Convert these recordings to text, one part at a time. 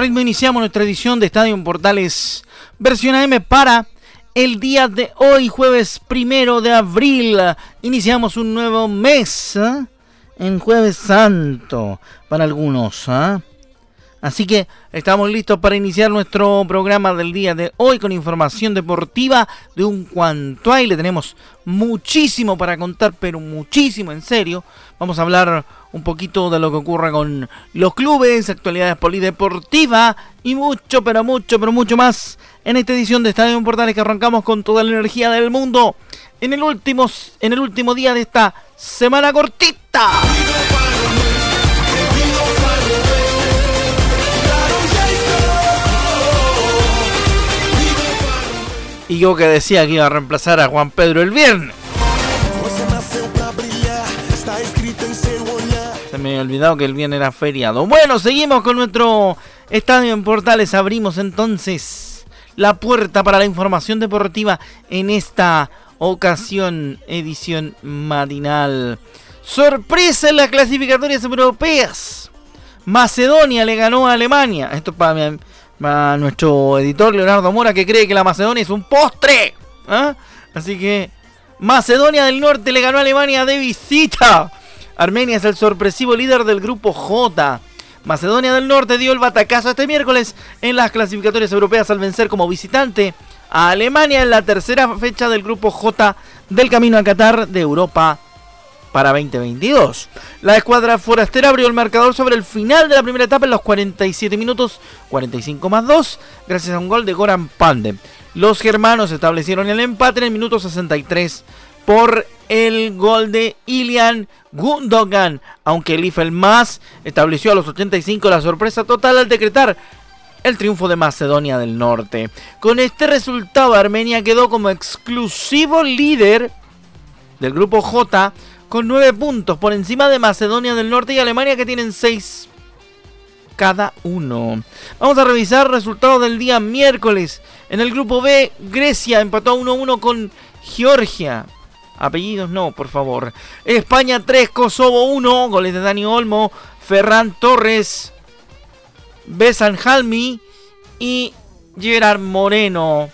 Ritmo iniciamos nuestra edición de Estadio Portales versión AM para el día de hoy, jueves primero de abril. Iniciamos un nuevo mes ¿eh? en Jueves Santo para algunos. ¿eh? Así que estamos listos para iniciar nuestro programa del día de hoy con información deportiva de un cuanto hay. Le tenemos muchísimo para contar, pero muchísimo en serio. Vamos a hablar un poquito de lo que ocurre con los clubes, actualidades polideportivas y mucho, pero mucho, pero mucho más en esta edición de Estadio Portales que arrancamos con toda la energía del mundo en el último, en el último día de esta semana cortita. Y yo que decía que iba a reemplazar a Juan Pedro el viernes. Se me había olvidado que el viernes era feriado. Bueno, seguimos con nuestro estadio en Portales. Abrimos entonces la puerta para la información deportiva en esta ocasión, edición matinal. Sorpresa en las clasificatorias europeas. Macedonia le ganó a Alemania. Esto para a nuestro editor Leonardo Mora que cree que la Macedonia es un postre. ¿ah? Así que Macedonia del Norte le ganó a Alemania de visita. Armenia es el sorpresivo líder del grupo J. Macedonia del Norte dio el batacazo este miércoles en las clasificatorias europeas al vencer como visitante a Alemania en la tercera fecha del grupo J del camino a Qatar de Europa para 2022. La escuadra forastera abrió el marcador sobre el final de la primera etapa en los 47 minutos 45 más 2 gracias a un gol de Goran Pande. Los germanos establecieron el empate en el minuto 63 por el gol de Ilian Gundogan, aunque el Más estableció a los 85 la sorpresa total al decretar el triunfo de Macedonia del Norte. Con este resultado Armenia quedó como exclusivo líder del grupo J con 9 puntos por encima de Macedonia del Norte y Alemania que tienen 6 cada uno. Vamos a revisar resultados del día miércoles. En el grupo B, Grecia empató 1-1 con Georgia. Apellidos no, por favor. España 3, Kosovo 1. Goles de Dani Olmo, Ferran Torres, Besan Halmi y Gerard Moreno.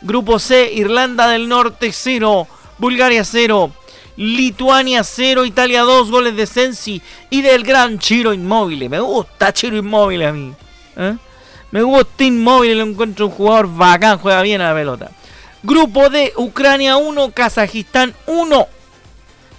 Grupo C, Irlanda del Norte 0, Bulgaria 0. Lituania 0, Italia 2, goles de Sensi y del gran Chiro Inmóvil. Me gusta Chiro Inmóvil a mí. ¿eh? Me gusta Inmóvil, lo encuentro un jugador bacán, juega bien a la pelota. Grupo D, Ucrania 1, Kazajistán 1.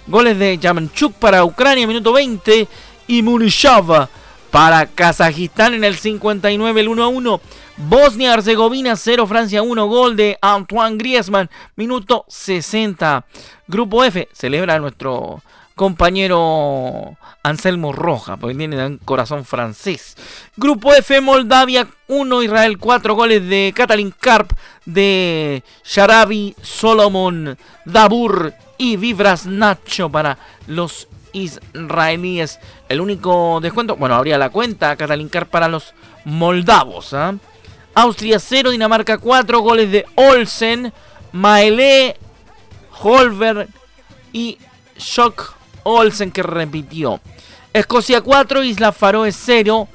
Goles de Yamanchuk para Ucrania, minuto 20. Y Munishava para Kazajistán en el 59, el 1 a 1. Bosnia-Herzegovina 0, Francia 1, gol de Antoine Griezmann, minuto 60. Grupo F, celebra nuestro compañero Anselmo Roja, porque tiene un corazón francés. Grupo F, Moldavia 1, Israel 4, goles de Katalin Karp, de Sharabi, Solomon, Dabur y Vibras Nacho para los israelíes. El único descuento, bueno, habría la cuenta Katalin Karp para los moldavos. ¿ah? Austria 0, Dinamarca 4, goles de Olsen, Maele, Holberg y Shock Olsen que repitió. Escocia 4, Isla Faroe 0,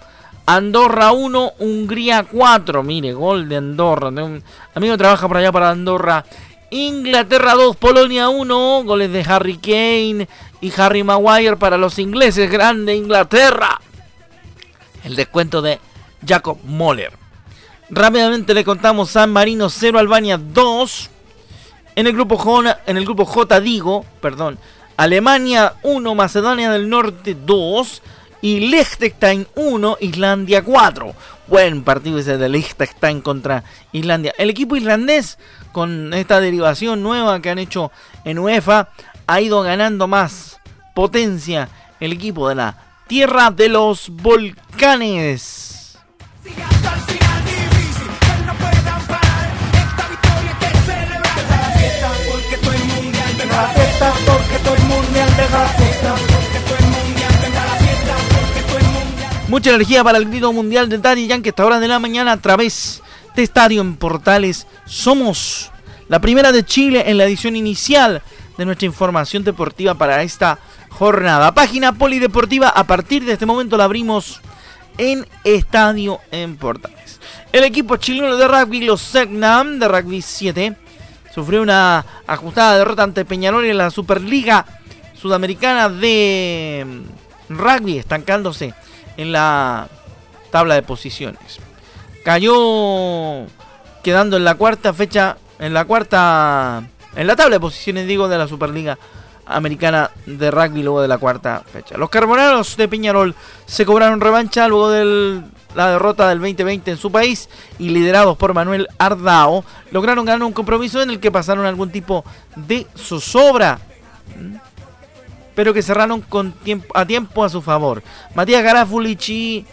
Andorra 1, Hungría 4. Mire, gol de Andorra. Un amigo trabaja por allá para Andorra. Inglaterra 2, Polonia 1. Goles de Harry Kane y Harry Maguire para los ingleses. Grande Inglaterra. El descuento de Jacob Moller. Rápidamente le contamos San Marino 0, Albania 2. En el grupo J, en el grupo J digo, perdón, Alemania 1, Macedonia del Norte 2 y Liechtenstein 1, Islandia 4. Buen partido ese de Liechtenstein contra Islandia. El equipo islandés, con esta derivación nueva que han hecho en UEFA, ha ido ganando más potencia el equipo de la Tierra de los Volcanes. Mucha energía para el grito mundial de Daddy Yankee esta hora de la mañana a través de Estadio en Portales. Somos la primera de Chile en la edición inicial de nuestra información deportiva para esta jornada. Página polideportiva, a partir de este momento la abrimos en Estadio en Portales. El equipo chileno de rugby, los Segnam de rugby 7, sufrió una ajustada derrota ante Peñarol en la Superliga Sudamericana de Rugby, estancándose en la tabla de posiciones. Cayó quedando en la cuarta fecha, en la cuarta, en la tabla de posiciones digo de la Superliga Americana de Rugby luego de la cuarta fecha. Los carboneros de Peñarol se cobraron revancha luego de la derrota del 2020 en su país y liderados por Manuel Ardao lograron ganar un compromiso en el que pasaron algún tipo de zozobra pero que cerraron con tiempo, a tiempo a su favor. Matías Garafulich y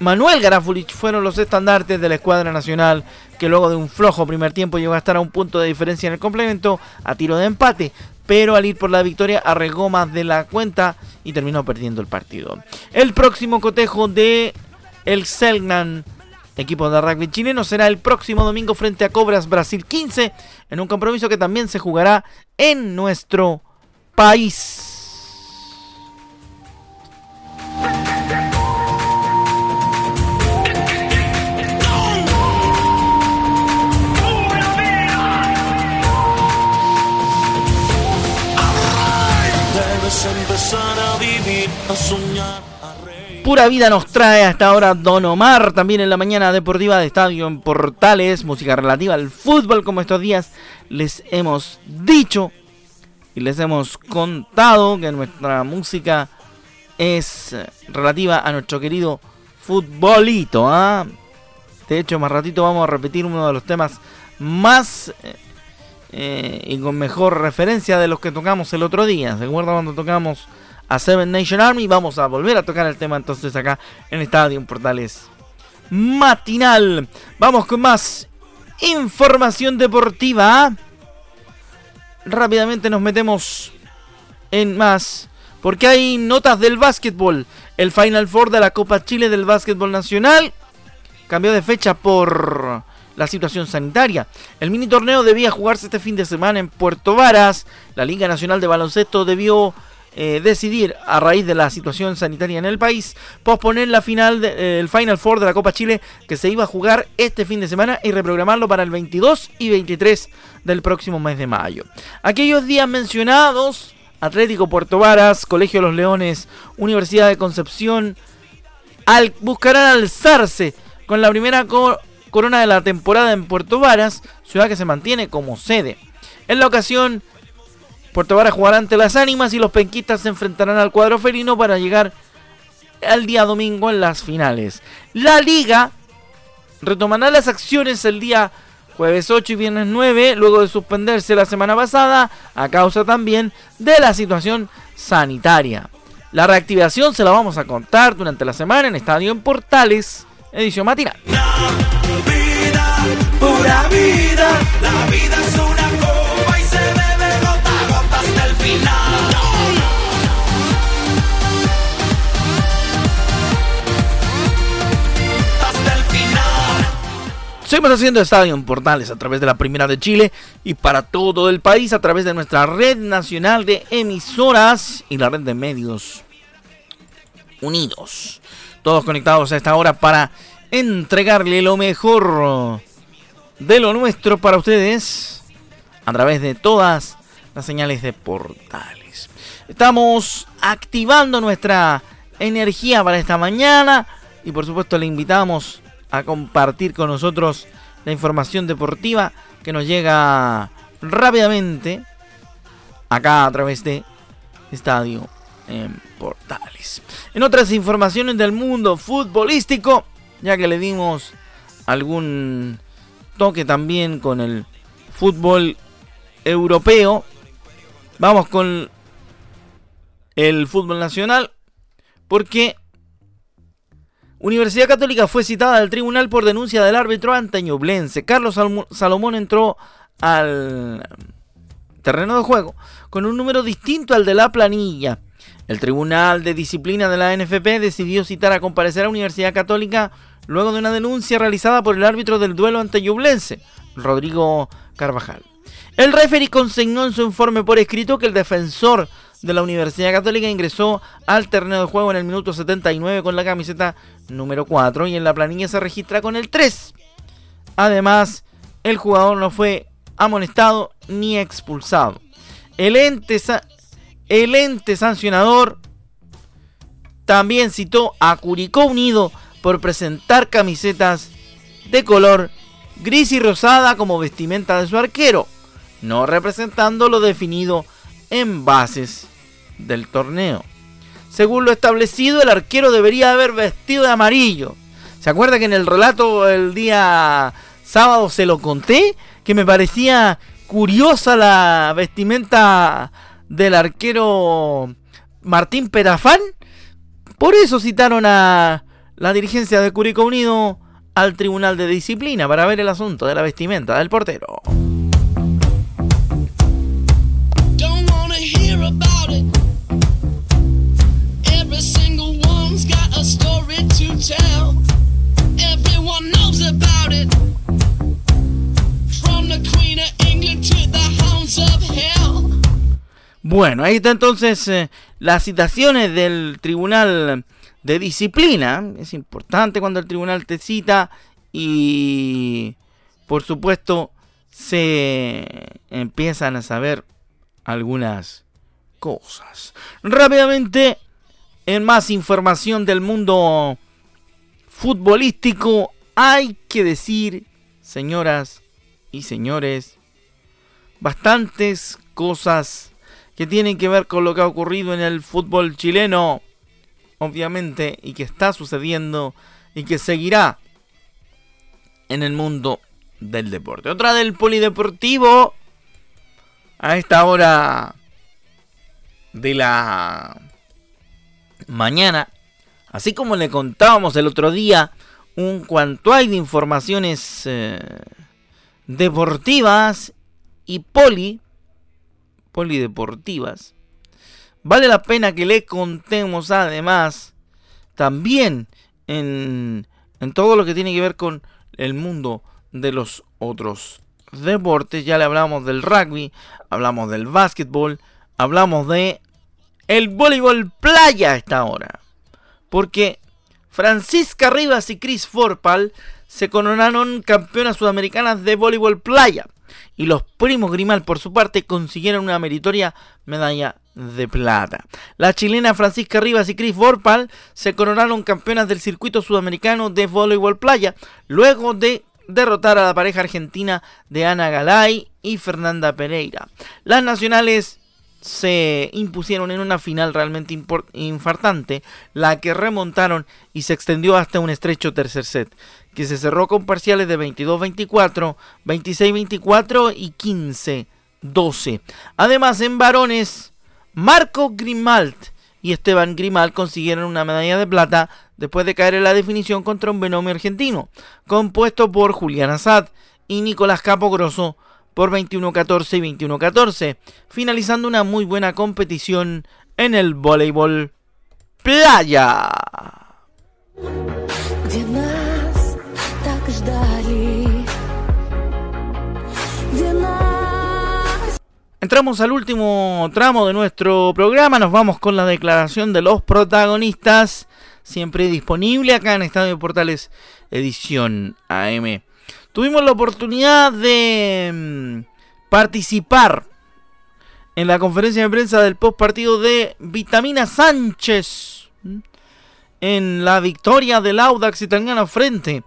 Manuel Garafulich fueron los estandartes de la escuadra nacional, que luego de un flojo primer tiempo llegó a estar a un punto de diferencia en el complemento, a tiro de empate, pero al ir por la victoria arregó más de la cuenta y terminó perdiendo el partido. El próximo cotejo de el Selnan equipo de rugby chileno será el próximo domingo frente a Cobras Brasil 15 en un compromiso que también se jugará en nuestro país. Pura vida nos trae hasta ahora Don Omar, también en la mañana deportiva de Estadio en Portales, música relativa al fútbol, como estos días les hemos dicho y les hemos contado que nuestra música es relativa a nuestro querido futbolito. ¿ah? De hecho, más ratito vamos a repetir uno de los temas más eh, eh, y con mejor referencia de los que tocamos el otro día. ¿Se acuerda cuando tocamos a Seven Nation Army? Vamos a volver a tocar el tema entonces acá en Estadio Portales Matinal. Vamos con más información deportiva. Rápidamente nos metemos en más. Porque hay notas del básquetbol. El Final Four de la Copa Chile del Básquetbol Nacional cambió de fecha por la situación sanitaria. El mini torneo debía jugarse este fin de semana en Puerto Varas. La Liga Nacional de Baloncesto debió eh, decidir, a raíz de la situación sanitaria en el país, posponer la final del eh, Final Four de la Copa Chile que se iba a jugar este fin de semana y reprogramarlo para el 22 y 23 del próximo mes de mayo. Aquellos días mencionados, Atlético Puerto Varas, Colegio de los Leones, Universidad de Concepción, al, buscarán alzarse con la primera corona de la temporada en Puerto Varas, ciudad que se mantiene como sede. En la ocasión, Puerto Varas jugará ante las ánimas y los penquistas se enfrentarán al cuadro felino para llegar al día domingo en las finales. La liga retomará las acciones el día jueves 8 y viernes 9, luego de suspenderse la semana pasada a causa también de la situación sanitaria. La reactivación se la vamos a contar durante la semana en Estadio en Portales edición matinal. pura vida, la vida es una Seguimos haciendo Estadio en Portales a través de la Primera de Chile y para todo el país a través de nuestra red nacional de emisoras y la red de medios unidos todos conectados a esta hora para entregarle lo mejor de lo nuestro para ustedes a través de todas las señales de portales. Estamos activando nuestra energía para esta mañana y por supuesto le invitamos a compartir con nosotros la información deportiva que nos llega rápidamente acá a través de Estadio Portales. En otras informaciones del mundo futbolístico, ya que le dimos algún toque también con el fútbol europeo, vamos con el fútbol nacional, porque Universidad Católica fue citada al tribunal por denuncia del árbitro anteñoblense. Carlos Salomón entró al terreno de juego con un número distinto al de la planilla. El Tribunal de Disciplina de la NFP decidió citar a comparecer a Universidad Católica luego de una denuncia realizada por el árbitro del duelo anteyublense, Rodrigo Carvajal. El referee consignó en su informe por escrito que el defensor de la Universidad Católica ingresó al terreno de juego en el minuto 79 con la camiseta número 4 y en la planilla se registra con el 3. Además, el jugador no fue amonestado ni expulsado. El ente, el ente sancionador también citó a Curicó Unido por presentar camisetas de color gris y rosada como vestimenta de su arquero, no representando lo definido en bases del torneo. Según lo establecido, el arquero debería haber vestido de amarillo. ¿Se acuerda que en el relato el día sábado se lo conté? Que me parecía curiosa la vestimenta del arquero Martín Perafán. Por eso citaron a la dirigencia de Curicó Unido al Tribunal de Disciplina para ver el asunto de la vestimenta del portero. Bueno, ahí está entonces eh, las citaciones del Tribunal de Disciplina. Es importante cuando el tribunal te cita y por supuesto se empiezan a saber algunas cosas. Rápidamente, en más información del mundo futbolístico, hay que decir, señoras y señores, bastantes cosas que tienen que ver con lo que ha ocurrido en el fútbol chileno, obviamente, y que está sucediendo y que seguirá en el mundo del deporte. Otra del polideportivo a esta hora de la mañana, así como le contábamos el otro día, un cuanto hay de informaciones eh, deportivas y poli polideportivas. Vale la pena que le contemos además también en, en todo lo que tiene que ver con el mundo de los otros deportes. Ya le hablamos del rugby, hablamos del básquetbol, hablamos de el voleibol playa a esta hora. Porque Francisca Rivas y Chris Forpal se coronaron campeonas sudamericanas de voleibol playa y los primos Grimal por su parte consiguieron una meritoria medalla de plata. La chilena Francisca Rivas y Chris Vorpal se coronaron campeonas del circuito sudamericano de voleibol playa luego de derrotar a la pareja argentina de Ana Galay y Fernanda Pereira. Las nacionales se impusieron en una final realmente infartante, la que remontaron y se extendió hasta un estrecho tercer set que se cerró con parciales de 22-24, 26-24 y 15-12. Además, en varones, Marco Grimalt y Esteban Grimalt consiguieron una medalla de plata después de caer en la definición contra un binomio argentino, compuesto por Julián Azad y Nicolás Capogroso por 21-14 y 21-14, finalizando una muy buena competición en el voleibol playa. Entramos al último tramo de nuestro programa, nos vamos con la declaración de los protagonistas, siempre disponible acá en Estadio Portales Edición AM. Tuvimos la oportunidad de mm, participar en la conferencia de prensa del post partido de Vitamina Sánchez en la victoria del Audax italiano frente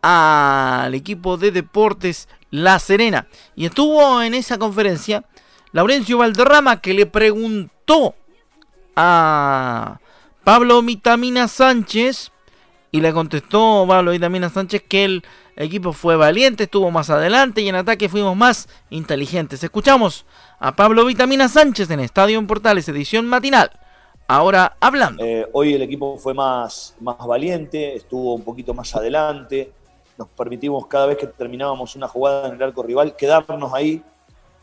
al equipo de Deportes La Serena. Y estuvo en esa conferencia Laurencio Valderrama que le preguntó a Pablo Vitamina Sánchez y le contestó Pablo Vitamina Sánchez que el equipo fue valiente, estuvo más adelante y en ataque fuimos más inteligentes. Escuchamos a Pablo Vitamina Sánchez en Estadio en Portales, edición matinal. Ahora hablando. Eh, hoy el equipo fue más, más valiente, estuvo un poquito más adelante. Nos permitimos cada vez que terminábamos una jugada en el arco rival quedarnos ahí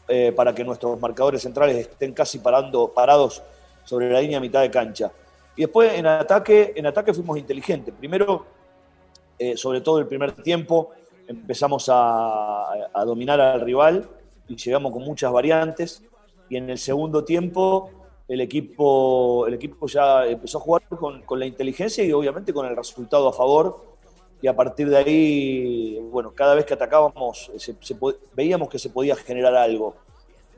eh, para que nuestros marcadores centrales estén casi parando, parados sobre la línea mitad de cancha. Y después en ataque, en ataque fuimos inteligentes. Primero, eh, sobre todo el primer tiempo, empezamos a, dominar al rival y llegamos con muchas variantes. Y en el segundo tiempo, el equipo, el equipo ya empezó a jugar con, la inteligencia y obviamente con el resultado a favor. Y a partir de ahí, bueno, cada vez que atacábamos, veíamos que se podía generar algo.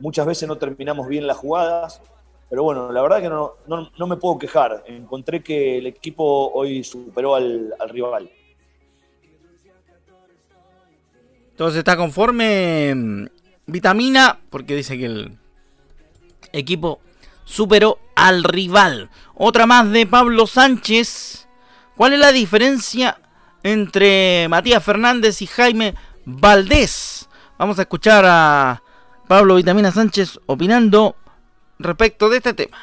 Muchas veces no terminamos bien las jugadas, pero bueno, la verdad que no, no, me puedo quejar. Encontré que el equipo hoy superó al, rival. Entonces está conforme mm, Vitamina, porque dice que el equipo superó al rival. Otra más de Pablo Sánchez. ¿Cuál es la diferencia entre Matías Fernández y Jaime Valdés? Vamos a escuchar a Pablo Vitamina Sánchez opinando respecto de este tema?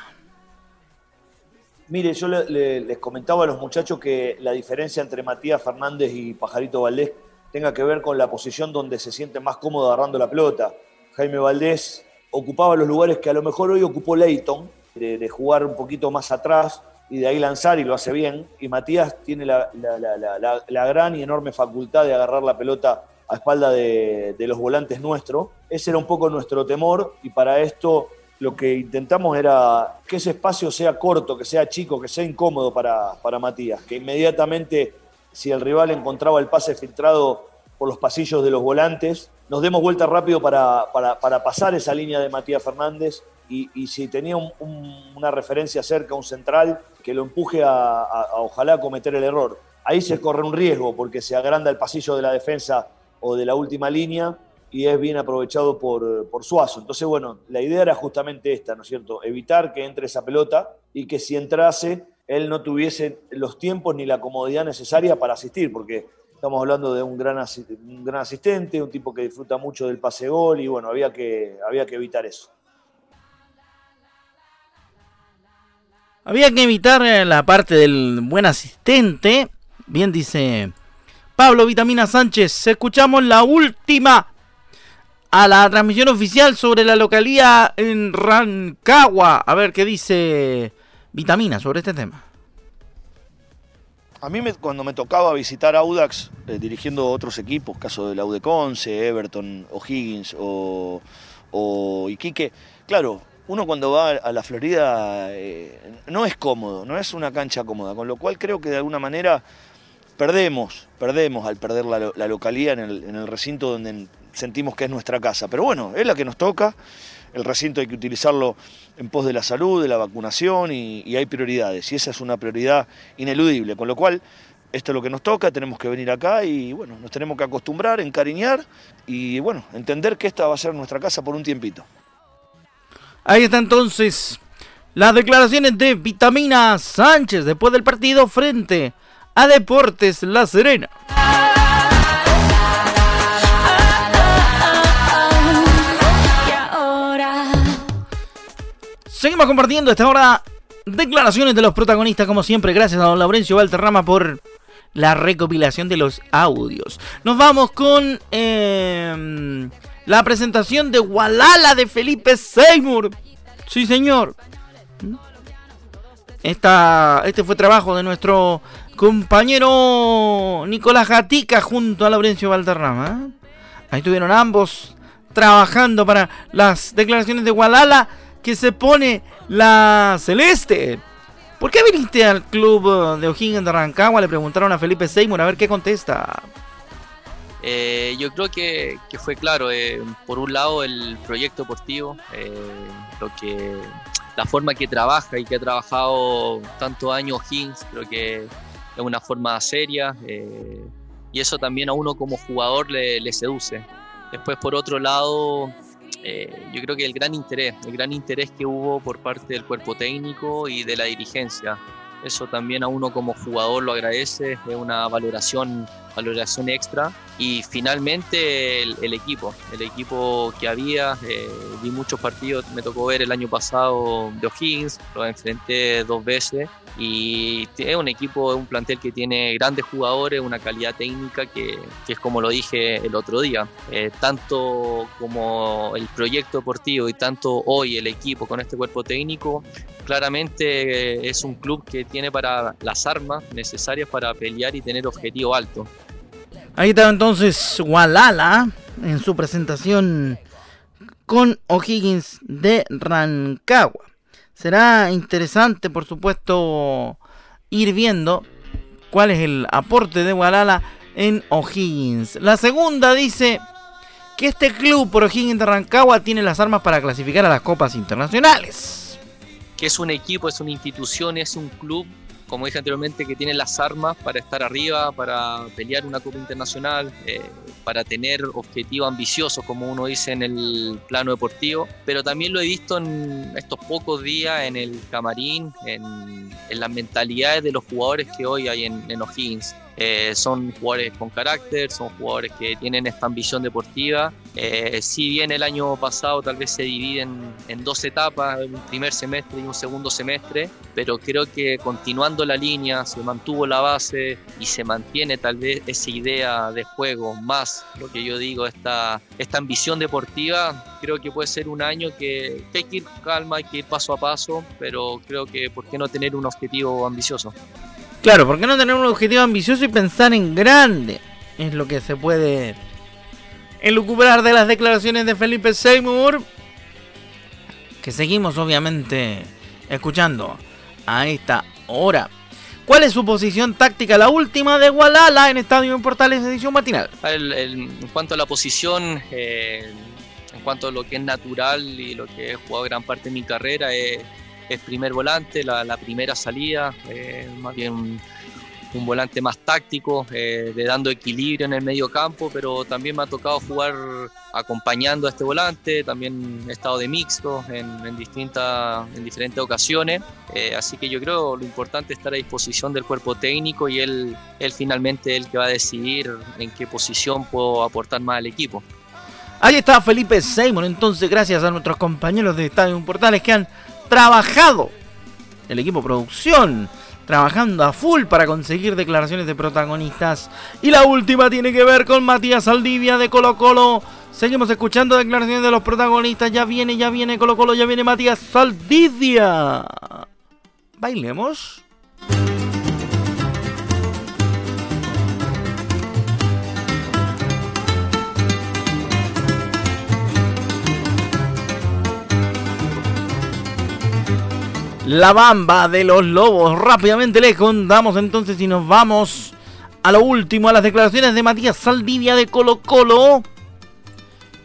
Mire, yo les comentaba a los muchachos que la diferencia entre Matías Fernández y Pajarito Valdés tenga que ver con la posición donde se siente más cómodo agarrando la pelota. Jaime Valdés ocupaba los lugares que a lo mejor hoy ocupó Leighton, de, jugar un poquito más atrás y de ahí lanzar y lo hace bien. Y Matías tiene la, gran y enorme facultad de agarrar la pelota a espalda de, los volantes nuestros. Ese era un poco nuestro temor y para esto lo que intentamos era que ese espacio sea corto, que sea chico, que sea incómodo para Matías, que inmediatamente si el rival encontraba el pase filtrado por los pasillos de los volantes, nos demos vuelta rápido para, pasar esa línea de Matías Fernández y, si tenía una referencia cerca, un central, que lo empuje a, a, ojalá cometer el error. Ahí se corre un riesgo porque se agranda el pasillo de la defensa o de la última línea y es bien aprovechado por, por, Suazo. Entonces, bueno, la idea era justamente esta, ¿no es cierto? Evitar que entre esa pelota y que si entrase, él no tuviese los tiempos ni la comodidad necesaria para asistir, porque estamos hablando de un gran, asistente, un tipo que disfruta mucho del pase gol y bueno, había que, había que evitar eso. Había que evitar eh, la parte del buen asistente. Bien dice Pablo Vitamina Sánchez. Escuchamos la última a la transmisión oficial sobre la localía en Rancagua. A ver qué dice Vitamina sobre este tema. A mí cuando me tocaba visitar Audax eh, dirigiendo otros equipos, caso de la Udeconce, Everton, O'Higgins o, o Iquique, claro, uno cuando va a la Florida eh, no es cómodo, no es una cancha cómoda, con lo cual creo que de alguna manera perdemos, perdemos al perder la, en el, en el recinto donde sentimos que es nuestra casa. Pero bueno, es la que nos toca. El recinto hay que utilizarlo en pos de la salud, de la vacunación y, hay prioridades. Y esa es una prioridad ineludible. Con lo cual, esto es lo que nos toca, tenemos que venir acá y bueno, nos tenemos que acostumbrar, encariñar y bueno, entender que esta va a ser nuestra casa por un tiempito. Ahí está entonces las declaraciones de Vitamina Sánchez después del partido frente a Deportes La Serena. Seguimos compartiendo esta hora declaraciones de los protagonistas, como siempre. Gracias a don Laurencio Valterrama por la recopilación de los audios. Nos vamos con em, la presentación de Walala de Felipe Seymour. Sí, señor. Esta, este fue trabajo de nuestro compañero Nicolás Gatica junto a Laurencio Valterrama. Ahí estuvieron ambos trabajando para las declaraciones de Walala que se pone la celeste. ¿Por qué viniste al club de O'Higgins de Rancagua? Le preguntaron a Felipe Seymour, a ver qué contesta. Eh, yo creo que, fue claro, eh, por un lado el proyecto deportivo, eh, lo que, la forma que trabaja y que ha trabajado tantos años O'Higgins, creo que es una forma seria y eso también a uno como jugador le seduce. Después, por otro lado, eh, yo creo que el gran interés, el gran interés que hubo por parte del cuerpo técnico y de la dirigencia. Eso también a uno como jugador lo agradece, es una valoración, valoración extra. Y finalmente el, equipo, el equipo que había, eh, vi muchos partidos, me tocó ver el año pasado de O'Higgins, lo enfrenté dos veces y es un equipo, un plantel que tiene grandes jugadores, una calidad técnica que, es como lo dije el otro día, eh, tanto como el proyecto deportivo y tanto hoy el equipo con este cuerpo técnico, claramente es un club que tiene para las armas necesarias para pelear y tener objetivo alto. Ahí está entonces Walala en su presentación con O'Higgins de Rancagua. Será interesante, por supuesto, ir viendo cuál es el aporte de Gualala en O'Higgins. La segunda dice que este club por O'Higgins de Rancagua tiene las armas para clasificar a las copas internacionales. Que es un equipo, es una institución, es un club como dije anteriormente, que tiene las armas para estar arriba, para pelear una Copa Internacional, eh, para tener objetivos ambiciosos, como uno dice en el plano deportivo, pero también lo he visto en estos pocos días en el camarín, en, las mentalidades de los jugadores que hoy hay en, en O'Higgins. Eh, son jugadores con carácter, son jugadores que tienen esta ambición deportiva. Eh, si bien el año pasado tal vez se dividen en dos etapas, un primer semestre y un segundo semestre, pero creo que continuando la línea se mantuvo la base y se mantiene tal vez esa idea de juego, más lo que yo digo, esta, esta ambición deportiva, creo que puede ser un año que hay que ir calma, hay que ir paso a paso, pero creo que ¿por qué no tener un objetivo ambicioso? Claro, ¿por qué no tener un objetivo ambicioso y pensar en grande? Es lo que se puede elucubrar de las declaraciones de Felipe Seymour. Que seguimos obviamente escuchando a esta hora. ¿Cuál es su posición táctica, la última de Gualala en Estadio en Portales edición matinal? en cuanto a la posición, eh, en cuanto a lo que es natural y lo que he jugado gran parte de mi carrera, es es primer volante, la, primera salida, eh, más bien un, volante más táctico, eh, de dando equilibrio en el medio campo, pero también me ha tocado jugar acompañando a este volante, también he estado de mixto en, distintas, en diferentes ocasiones, eh, así que yo creo lo importante es estar a disposición del cuerpo técnico y él, él finalmente el que va a decidir en qué posición puedo aportar más al equipo. Ahí está Felipe Seymour, entonces gracias a nuestros compañeros de Estadio Portales que han trabajado, el equipo producción, trabajando a full para conseguir declaraciones de protagonistas. Y la última tiene que ver con Matías Saldivia de Colo Colo. Seguimos escuchando declaraciones de los protagonistas. Ya viene, ya viene Colo Colo, ya viene Matías Saldivia. Bailemos. La bamba de los lobos. Rápidamente les contamos entonces y nos vamos a lo último, a las declaraciones de Matías Saldivia de Colo Colo,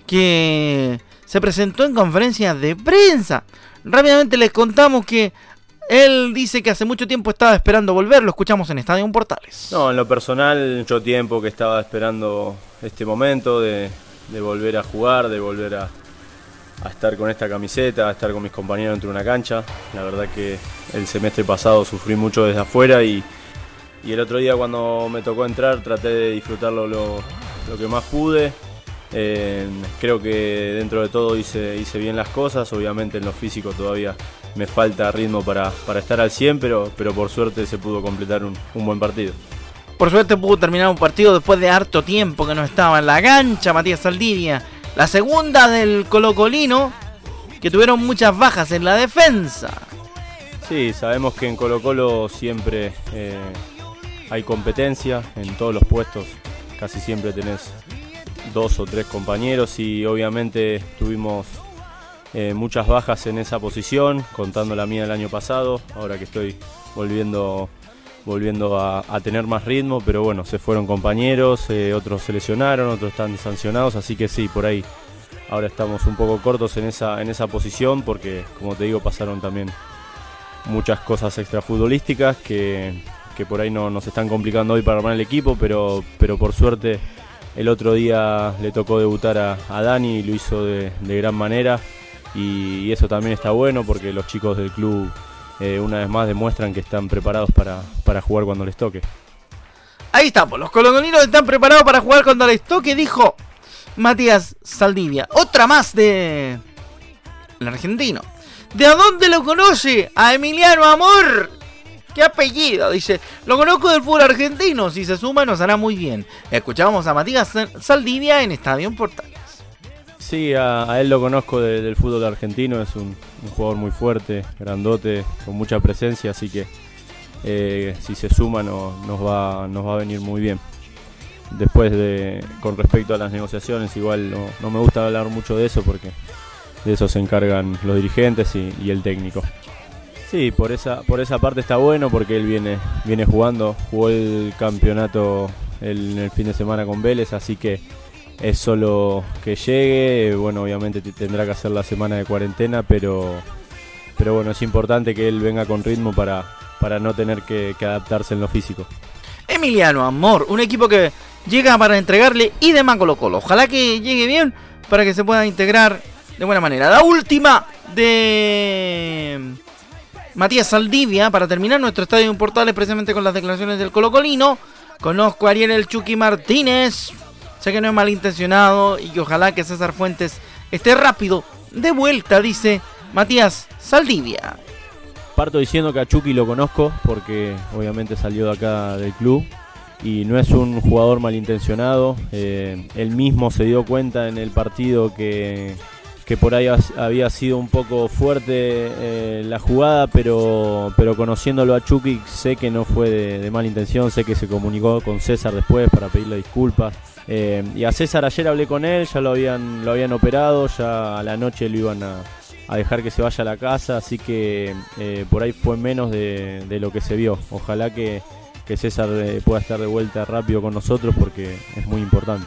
que se presentó en conferencia de prensa. Rápidamente les contamos que él dice que hace mucho tiempo estaba esperando volver, lo escuchamos en Estadio Portales. No, en lo personal, mucho tiempo que estaba esperando este momento de volver a jugar, de volver a, a estar con esta camiseta, a estar con mis compañeros dentro de una cancha. La verdad que el semestre pasado sufrí mucho desde afuera y, el otro día cuando me tocó entrar traté de disfrutarlo lo, que más pude. Eh, creo que dentro de todo hice, hice bien las cosas, obviamente en lo físico todavía me falta ritmo para, estar al 100, pero, pero por suerte se pudo completar un, un buen partido. Por suerte pudo terminar un partido después de harto tiempo que no estaba en la cancha Matías Saldivia la segunda del Colo-Colino, que tuvieron muchas bajas en la defensa. Sí, sabemos que en Colo Colo siempre eh, hay competencia en todos los puestos. Casi siempre tenés dos o tres compañeros y obviamente tuvimos eh, muchas bajas en esa posición, contando la mía el año pasado, ahora que estoy volviendo volviendo a, tener más ritmo, pero bueno, se fueron compañeros, eh, otros se lesionaron, otros están sancionados, así que sí, por ahí ahora estamos un poco cortos en esa, en esa posición porque, como te digo, pasaron también muchas cosas extrafutbolísticas que, por ahí no nos están complicando hoy para armar el equipo, pero, pero por suerte el otro día le tocó debutar a, Dani y lo hizo de, gran manera. Y, eso también está bueno porque los chicos del club eh, una vez más demuestran que están preparados para, para jugar cuando les toque. Ahí estamos, los colombianos están preparados para jugar cuando les toque, dijo Matías Saldivia. Otra más de el argentino. ¿De dónde lo conoce? A Emiliano Amor. ¿Qué apellido? Dice, lo conozco del fútbol argentino. Si se suma nos hará muy bien. Escuchábamos a Matías Saldivia en Estadio Portales. Sí, a, él lo conozco del fútbol argentino. Es un, jugador muy fuerte, grandote, con mucha presencia. Así que eh, si se suma nos, va, nos va a venir muy bien. Después de, con respecto a las negociaciones, igual no, me gusta hablar mucho de eso porque de eso se encargan los dirigentes y, el técnico. Sí, por esa, por esa parte está bueno porque él viene, viene jugando, jugó el campeonato el, el fin de semana con Vélez, así que es solo que llegue, bueno, obviamente tendrá que hacer la semana de cuarentena, pero, pero bueno, es importante que él venga con ritmo para, para no tener que, adaptarse en lo físico. Emiliano Amor, un equipo que llega para entregarle y de Colo Colo. Ojalá que llegue bien para que se pueda integrar de buena manera. La última de Matías Saldivia para terminar nuestro estadio en Portales precisamente con las declaraciones del Colocolino. Conozco a Ariel El Chucky Martínez. Sé que no es malintencionado y que ojalá que César Fuentes esté rápido de vuelta, dice Matías Saldivia. Parto diciendo que a Chucky lo conozco porque obviamente salió de acá del club y no es un jugador malintencionado. Eh, él mismo se dio cuenta en el partido que, que por ahí había sido un poco fuerte eh, la jugada, pero, pero conociéndolo a Chucky sé que no fue de, mala intención, sé que se comunicó con César después para pedirle disculpas. Eh, y a César ayer hablé con él, ya lo habían, lo habían operado, ya a la noche lo iban a, dejar que se vaya a la casa, así que eh, por ahí fue menos de, lo que se vio. Ojalá que, que César pueda estar de vuelta rápido con nosotros porque es muy importante.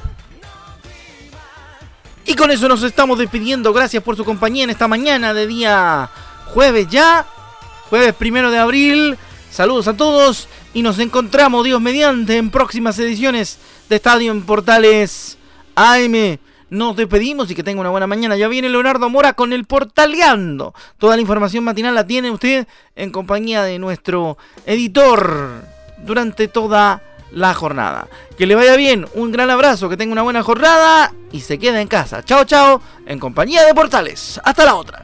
Y con eso nos estamos despidiendo. Gracias por su compañía en esta mañana de día jueves ya. Jueves primero de abril. Saludos a todos. Y nos encontramos, Dios mediante, en próximas ediciones de Estadio en Portales AM. Nos despedimos y que tenga una buena mañana. Ya viene Leonardo Mora con el Portaleando. Toda la información matinal la tiene usted en compañía de nuestro editor durante toda la jornada. Que le vaya bien, un gran abrazo, que tenga una buena jornada y se quede en casa. Chao, chao, en compañía de Portales. Hasta la otra.